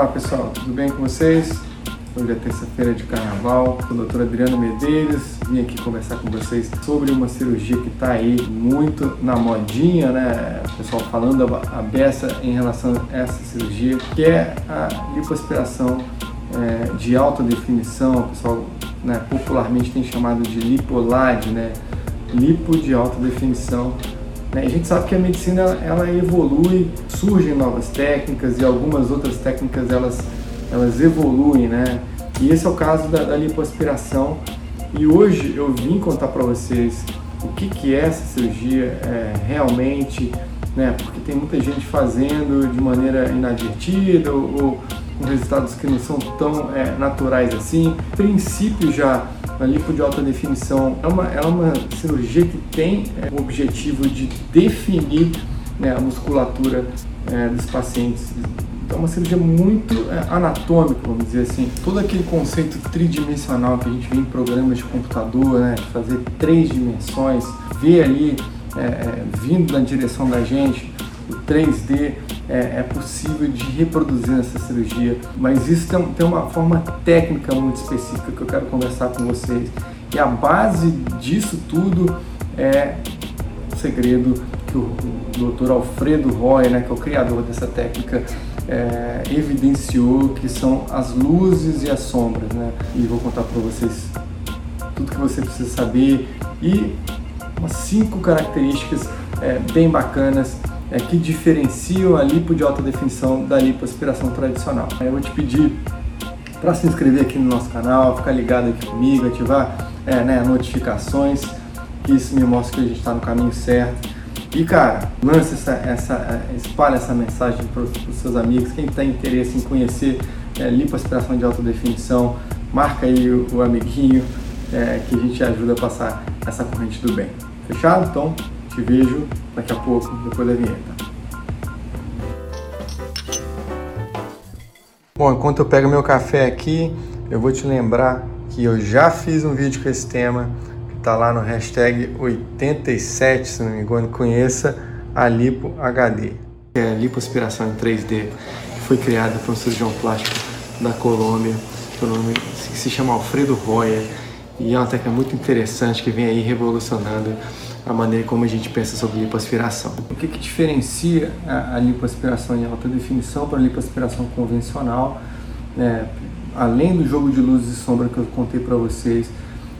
Olá pessoal, tudo bem com vocês? Hoje é terça-feira de carnaval, sou o doutor Adriano Medeiros, vim aqui conversar com vocês sobre uma cirurgia que está aí muito na modinha, né? O pessoal falando a beça em relação a essa cirurgia, que é a lipoaspiração é, de alta definição, o pessoal né, popularmente tem chamado de lipolade, né? Lipo de alta definição. Né? A gente sabe que a medicina ela evolui, surgem novas técnicas e algumas outras técnicas elas elas evoluem, né? E esse é o caso da, da lipoaspiração. E hoje eu vim contar para vocês o que, que é essa cirurgia é, realmente, né? Porque tem muita gente fazendo de maneira inadvertida ou, com resultados que não são tão é, naturais assim. O princípio já a lipo de alta definição é uma, é uma cirurgia que tem é, o objetivo de definir né, a musculatura é, dos pacientes então, é uma cirurgia muito é, anatômica, vamos dizer assim. Todo aquele conceito tridimensional que a gente vê em programas de computador, né, de fazer três dimensões, ver ali, é, é, vindo na direção da gente, o 3D é, é, possível de reproduzir nessa cirurgia, mas isso tem, tem uma forma técnica muito específica que eu quero conversar com vocês. E a base disso tudo é o segredo que o, Dr. Alfredo Roy, né, que é o criador dessa técnica, é, evidenciou que são as luzes e as sombras, né? E vou contar para vocês tudo que você precisa saber e umas cinco características é, bem bacanas é, que diferenciam a lipo de alta definição da lipoaspiração tradicional. Eu vou te pedir para se inscrever aqui no nosso canal, ficar ligado aqui comigo, ativar é, né, notificações, que isso me mostra que a gente está no caminho certo. E cara, lance essa, essa espalha essa mensagem para os seus amigos. Quem tem interesse em conhecer é, lipoaspiração de alta definição, marca aí o, o amiguinho é, que a gente ajuda a passar essa corrente do bem. Fechado? Então, te vejo daqui a pouco, depois da vinheta. Bom, enquanto eu pego meu café aqui, eu vou te lembrar que eu já fiz um vídeo com esse tema tá lá no hashtag 87, se não me engano, conheça a Lipo HD. É a lipoaspiração em 3D, que foi criada por um cirurgião plástico da Colômbia, que se chama Alfredo Roya, e é uma técnica muito interessante que vem aí revolucionando a maneira como a gente pensa sobre lipoaspiração. O que, que diferencia a, a lipoaspiração em alta definição para a lipoaspiração convencional, é, além do jogo de luz e sombra que eu contei para vocês,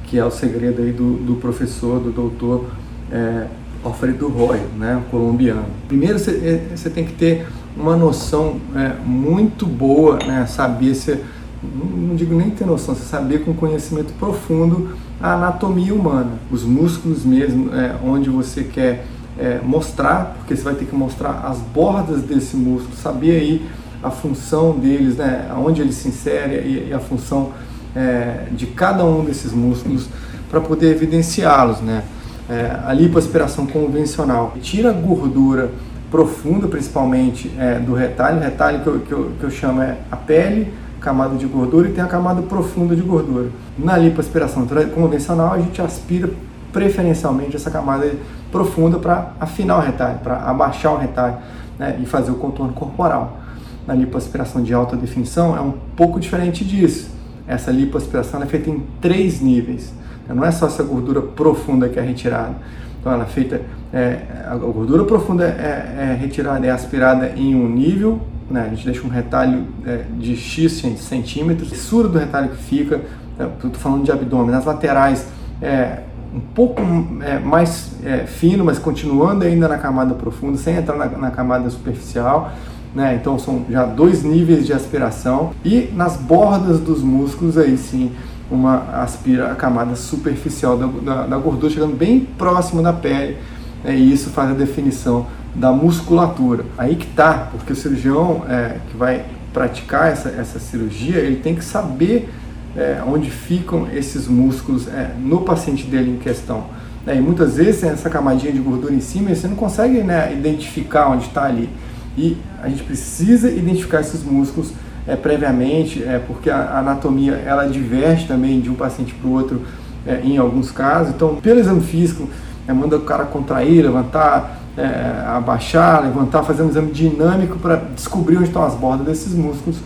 que é o segredo aí do, do professor, do doutor é, Alfredo Roy, né, colombiano. Primeiro você é, tem que ter uma noção é, muito boa, né, saber se não digo nem ter noção, você saber com conhecimento profundo a anatomia humana, os músculos mesmo, é, onde você quer é, mostrar, porque você vai ter que mostrar as bordas desse músculo, saber aí a função deles, né, onde ele se insere e, e a função é, de cada um desses músculos para poder evidenciá-los. Né? É, a lipoaspiração convencional tira gordura profunda, principalmente é, do retalho. O retalho que eu, que, eu, que eu chamo é a pele, camada de gordura, e tem a camada profunda de gordura. Na lipoaspiração convencional, a gente aspira preferencialmente essa camada profunda para afinar o retalho, para abaixar o retalho né, e fazer o contorno corporal. Na lipoaspiração de alta definição é um pouco diferente disso essa lipoaspiração é feita em três níveis. Não é só essa gordura profunda que é retirada. Então ela é feita, é, a gordura profunda é, é, retirada, é aspirada em um nível, né? a gente deixa um retalho é, de X centímetros, a do retalho que fica, é, estou falando de abdômen, nas laterais é um pouco é, mais é, fino, mas continuando ainda na camada profunda, sem entrar na, na camada superficial, né? Então são já dois níveis de aspiração e nas bordas dos músculos aí sim uma aspira a camada superficial da, da, da gordura chegando bem próximo da pele né? e isso faz a definição da musculatura. Aí que tá, porque o cirurgião é, que vai praticar essa, essa cirurgia ele tem que saber é, onde ficam esses músculos é, no paciente dele em questão. É, e muitas vezes essa camadinha de gordura em cima você não consegue né, identificar onde está ali. E a gente precisa identificar esses músculos é, previamente, é, porque a anatomia ela diverge também de um paciente para o outro é, em alguns casos. Então, pelo exame físico, é, manda o cara contrair, levantar, é, abaixar, levantar, fazer um exame dinâmico para descobrir onde estão as bordas desses músculos.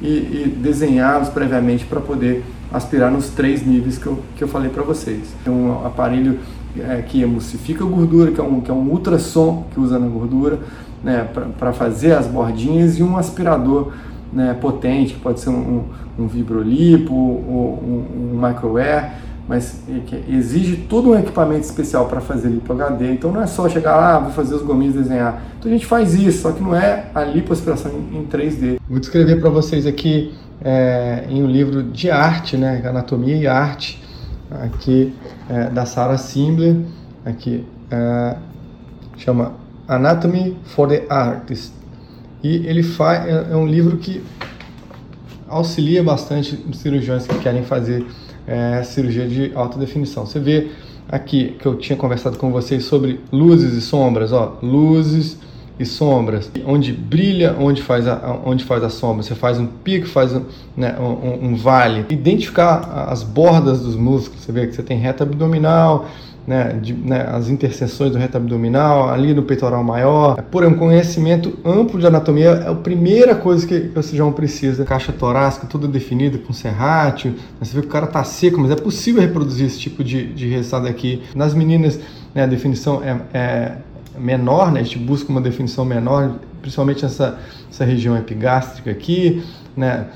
e, e desenhá-los previamente para poder aspirar nos três níveis que eu, que eu falei para vocês. É um aparelho é, que emulsifica a gordura, que é um, que é um ultrassom que usa na gordura, né, para fazer as bordinhas, e um aspirador né, potente, que pode ser um, um, vibrolipo um, um microair, mas exige todo um equipamento especial para fazer lipo HD. Então não é só chegar lá, ah, vou fazer os gominhos desenhar. Então a gente faz isso, só que não é a lipoaspiração em 3D. Vou descrever para vocês aqui é, em um livro de arte, né, Anatomia e Arte, aqui é, da Sarah Simbler, aqui é, chama Anatomy for the Artist. E ele faz é, é um livro que auxilia bastante os cirurgiões que querem fazer é, cirurgia de alta definição. Você vê aqui que eu tinha conversado com vocês sobre luzes e sombras, ó, luzes e sombras, onde brilha, onde faz a, onde faz a sombra. Você faz um pico, faz um, né, um, um vale. Identificar as bordas dos músculos. Você vê que você tem reta abdominal, né, de, né, as interseções do reto abdominal, ali no peitoral maior. Por um conhecimento amplo de anatomia é a primeira coisa que, o cirurgião precisa. Caixa torácica toda definida com serrátil. Você vê que o cara tá seco, mas é possível reproduzir esse tipo de, de resultado aqui. Nas meninas, né, a definição é, é menor, né, a gente busca uma definição menor, principalmente essa, essa região epigástrica aqui, né,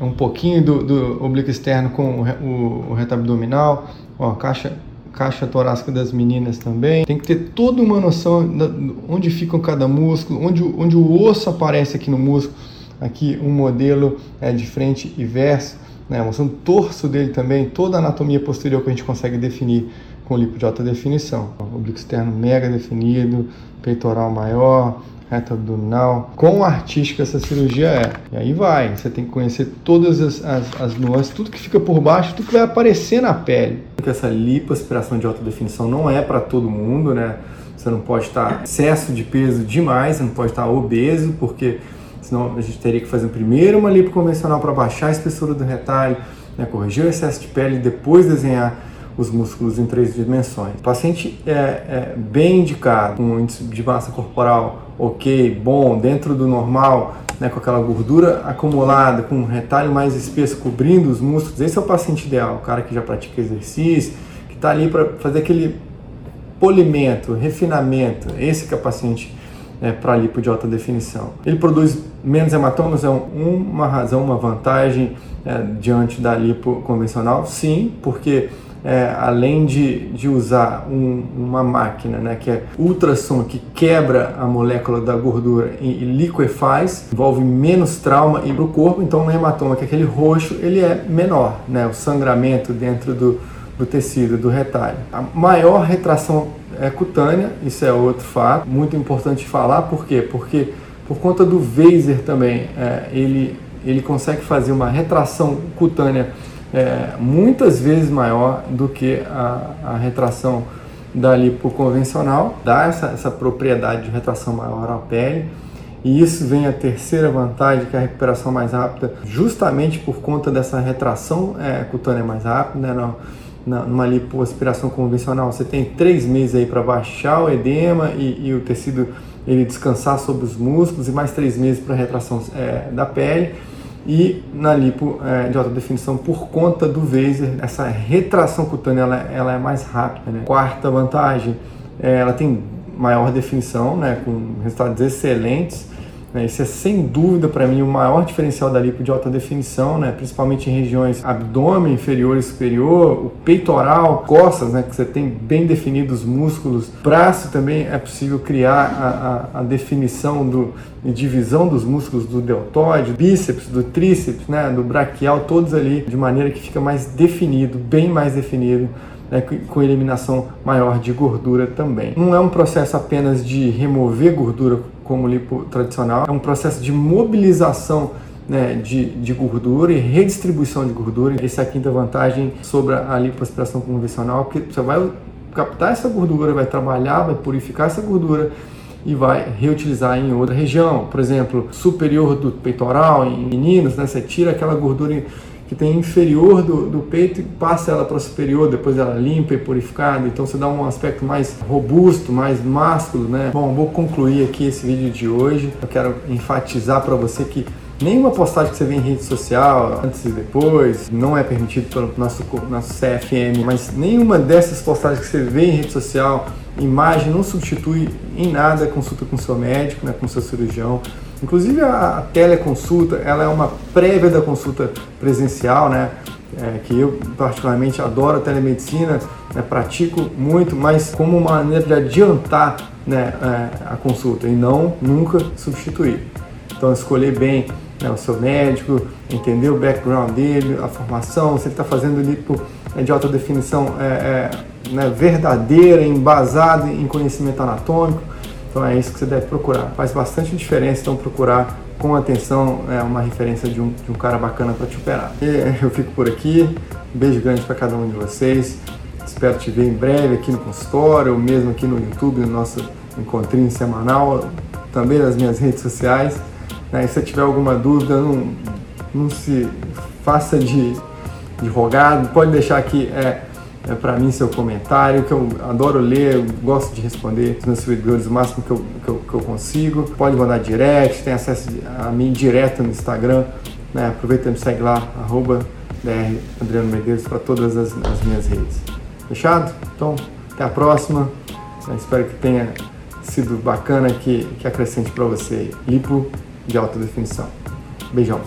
um pouquinho do, do oblíquo externo com o, o, o reto abdominal, ó, caixa caixa torácica das meninas também. Tem que ter toda uma noção de onde fica cada músculo, onde, onde o osso aparece aqui no músculo. Aqui um modelo é, de frente e verso, né, mostrando o torso dele também, toda a anatomia posterior que a gente consegue definir com lipo de alta definição. Oblíquo externo mega definido, peitoral maior, reta abdominal. Quão artística essa cirurgia é. E aí vai, você tem que conhecer todas as, as, as nuances, tudo que fica por baixo, tudo que vai aparecer na pele. Essa lipoaspiração de alta definição não é para todo mundo, né? Você não pode estar excesso de peso demais, você não pode estar obeso, porque senão a gente teria que fazer primeiro uma lipo convencional para baixar a espessura do retalho, né? corrigir o excesso de pele e depois desenhar os músculos em três dimensões. O paciente é, é bem indicado, com um índice de massa corporal ok, bom, dentro do normal, né, com aquela gordura acumulada, com um retalho mais espesso cobrindo os músculos, esse é o paciente ideal, o cara que já pratica exercício, que está ali para fazer aquele polimento, refinamento, esse que é o paciente é, para lipo de alta definição. Ele produz menos hematomas, é uma razão, uma vantagem é, diante da lipo convencional? Sim, porque é, além de, de usar um, uma máquina né, que é ultrassom, que quebra a molécula da gordura e, e liquefaz, envolve menos trauma para o corpo, então o hematoma, que é aquele roxo, ele é menor, né, o sangramento dentro do, do tecido, do retalho. A maior retração é cutânea, isso é outro fato, muito importante falar, por quê? Porque por conta do Vaser também, é, ele, ele consegue fazer uma retração cutânea é, muitas vezes maior do que a, a retração da lipo convencional, dá essa, essa propriedade de retração maior à pele. E isso vem a terceira vantagem, que é a recuperação mais rápida, justamente por conta dessa retração é, cutânea mais rápida. Né? Na, numa lipoaspiração convencional, você tem três meses aí para baixar o edema e, e, o tecido ele descansar sobre os músculos e mais três meses para retração é, da pele e na lipo é, de alta definição por conta do Vaser, essa retração cutânea ela, ela é mais rápida. Né? Quarta vantagem, é, ela tem maior definição, né, com resultados excelentes? Isso é sem dúvida para mim o maior diferencial da lipo de alta definição, né? principalmente em regiões abdômen inferior e superior, o peitoral, costas, né? que você tem bem definidos músculos, braço também é possível criar a, a, a definição do, e divisão dos músculos do deltoide, bíceps, do tríceps, né? do braquial, todos ali de maneira que fica mais definido, bem mais definido. Né, com eliminação maior de gordura também. Não é um processo apenas de remover gordura como lipo tradicional, é um processo de mobilização né, de, de, gordura e redistribuição de gordura. Essa é a quinta vantagem sobre a lipoaspiração convencional, porque você vai captar essa gordura, vai trabalhar, vai purificar essa gordura e vai reutilizar em outra região. Por exemplo, superior do peitoral, em meninos, né, você tira aquela gordura que tem inferior do, do peito e passa ela para superior, depois ela limpa e purificada, então você dá um aspecto mais robusto, mais másculo, né? Bom, vou concluir aqui esse vídeo de hoje. Eu quero enfatizar para você que Nenhuma postagem que você vê em rede social, antes e depois, não é permitido pelo nosso, nosso CFM, mas nenhuma dessas postagens que você vê em rede social, imagem, não substitui em nada a consulta com seu médico, né, com seu cirurgião. Inclusive a, teleconsulta, ela é uma prévia da consulta presencial, né? É, que eu particularmente adoro a telemedicina, né, pratico muito, mas como uma maneira de adiantar né, é, a consulta e não nunca substituir. Então escolher bem né, o seu médico, entender o background dele, a formação, se ele está fazendo lipo é, de alta definição é, é, né, verdadeira, embasada em conhecimento anatômico. Então é isso que você deve procurar. Faz bastante diferença então procurar com atenção é, uma referência de um, de um cara bacana para te operar. E eu fico por aqui. Um beijo grande para cada um de vocês. Espero te ver em breve aqui no consultório, ou mesmo aqui no YouTube, no nosso encontrinho semanal, também nas minhas redes sociais. Né? se tiver alguma dúvida, não, não se faça de, de rogado, pode deixar aqui é, é para mim seu comentário, que eu adoro ler, eu gosto de responder os meus seguidores o máximo que eu, que eu, que eu consigo. Pode mandar direct, tem acesso a mim direto no Instagram, né? aproveita e me segue lá, arroba DR Adriano Medeiros para todas as, as, minhas redes. Fechado? Então, até a próxima. Eu espero que tenha sido bacana, que, que acrescente para você. Lipo de alta definição. Beijão.